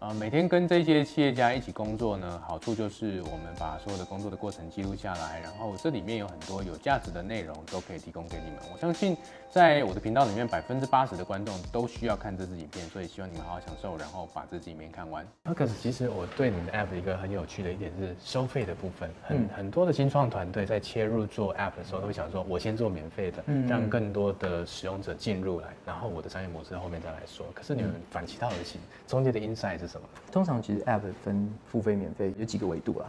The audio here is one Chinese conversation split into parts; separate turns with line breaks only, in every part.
呃，每天跟这些企业家一起工作呢，好处就是我们把所有的工作的过程记录下来，然后这里面有很多有价值的内容都可以提供给你们。我相信在我的频道里面，百分之八十的观众都需要看这支影片，所以希望你们好好享受，然后把这支影片看完。那可是其实我对你们的 App 一个很有趣的一点是收费的部分，很、嗯、很多的新创团队在切入做 App 的时候，都会想说，我先做免费的，让更多的使用者进入来，然后我的商业模式后面再来说。可是你们反其道而行，中间的 insight 是什么？
通常。其实 App 分付费、免费有几个维度啦。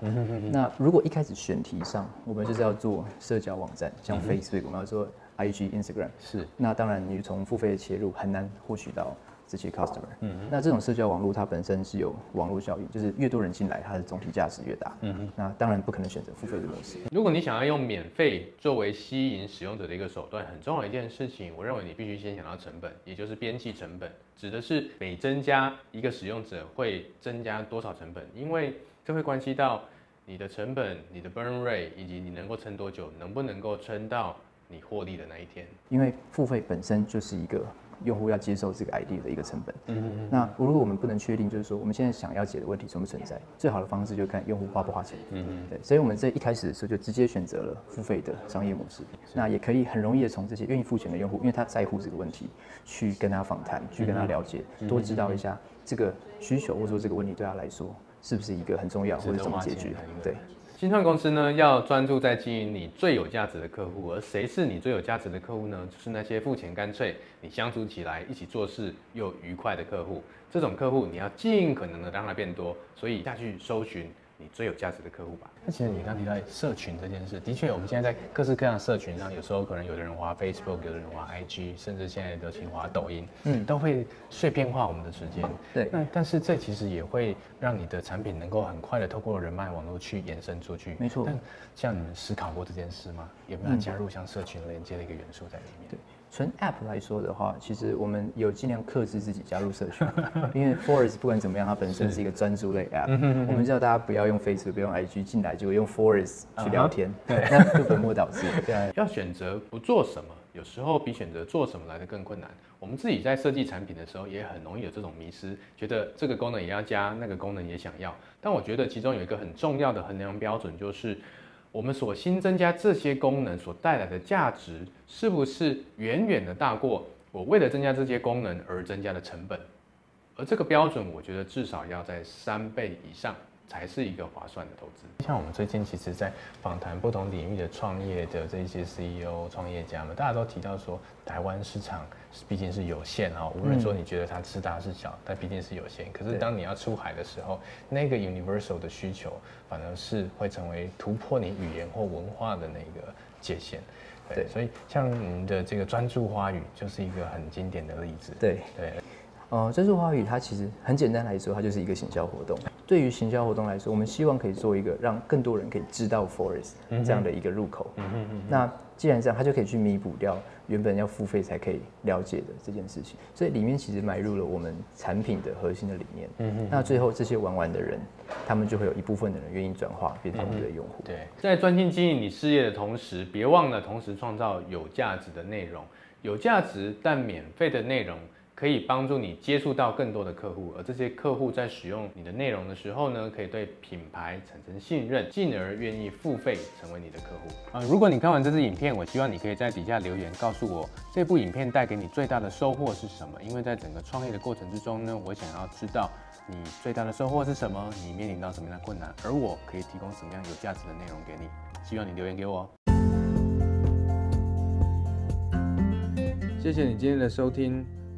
那如果一开始选题上，我们就是要做社交网站，像 Facebook，我们要做 IG、Instagram，是。那当然，你从付费的切入，很难获取到。这些 customer，嗯，那这种社交网络它本身是有网络效应，就是越多人进来，它的总体价值越大，嗯哼，那当然不可能选择付费的模式。
如果你想要用免费作为吸引使用者的一个手段，很重要的一件事情，我认为你必须先想到成本，也就是边际成本，指的是每增加一个使用者会增加多少成本，因为这会关系到你的成本、你的 burn rate 以及你能够撑多久，能不能够撑到你获利的那一天。
因为付费本身就是一个。用户要接受这个 idea 的一个成本。嗯嗯。那如果我们不能确定，就是说我们现在想要解的问题存不存在，最好的方式就看用户花不花钱。嗯嗯。对，所以我们在一开始的时候就直接选择了付费的商业模式。那也可以很容易的从这些愿意付钱的用户，因为他在乎这个问题，去跟他访谈，去跟他了解，多知道一下这个需求或者说这个问题对他来说是不是一个很重要，或者怎么解决。对。
新创公司呢，要专注在经营你最有价值的客户，而谁是你最有价值的客户呢？就是那些付钱干脆、你相处起来一起做事又愉快的客户。这种客户你要尽可能的让他变多，所以下去搜寻。你最有价值的客户吧。那其实你刚提到社群这件事，的确，我们现在在各式各样的社群上，有时候可能有的人滑 Facebook，有的人滑 IG，甚至现在流行滑抖音，嗯，都会碎片化我们的时间。对。那但是这其实也会让你的产品能够很快的透过人脉网络去延伸出去。没错。但像你们思考过这件事吗？有没有加入像社群连接的一个元素在里面？
对。纯 App 来说的话，其实我们有尽量克制自己加入社群，因为 Forest 不管怎么样，它本身是一个专注类 App。我们叫大家不要用 Facebook，不用 IG 进来，就用 Forest 去聊天，对，那就本末倒置。对，
要选择不做什么，有时候比选择做什么来的更困难。我们自己在设计产品的时候，也很容易有这种迷失，觉得这个功能也要加，那个功能也想要。但我觉得其中有一个很重要的衡量标准，就是。我们所新增加这些功能所带来的价值，是不是远远的大过我为了增加这些功能而增加的成本？而这个标准，我觉得至少要在三倍以上。才是一个划算的投资。像我们最近其实，在访谈不同领域的创业的这些 CEO、创业家们，大家都提到说，台湾市场毕竟是有限哈。无论说你觉得它是大是小，但毕竟是有限。可是当你要出海的时候，那个 universal 的需求，反而是会成为突破你语言或文化的那个界限。对，所以像您的这个专注花语，就是一个很经典的例子。对对。
呃，专注花语它其实很简单来说，它就是一个行销活动。对于行销活动来说，我们希望可以做一个让更多人可以知道 Forest 这样的一个入口。嗯嗯嗯。那既然这样，它就可以去弥补掉原本要付费才可以了解的这件事情。所以里面其实埋入了我们产品的核心的理念。嗯嗯。那最后这些玩玩的人，他们就会有一部分的人愿意转化变成我们的用户。
对，在专心经营你事业的同时，别忘了同时创造有价值的内容。有价值但免费的内容。可以帮助你接触到更多的客户，而这些客户在使用你的内容的时候呢，可以对品牌产生信任，进而愿意付费成为你的客户。啊，如果你看完这支影片，我希望你可以在底下留言告诉我，这部影片带给你最大的收获是什么？因为在整个创业的过程之中呢，我想要知道你最大的收获是什么，你面临到什么样的困难，而我可以提供什么样有价值的内容给你。希望你留言给我。
谢谢你今天的收听。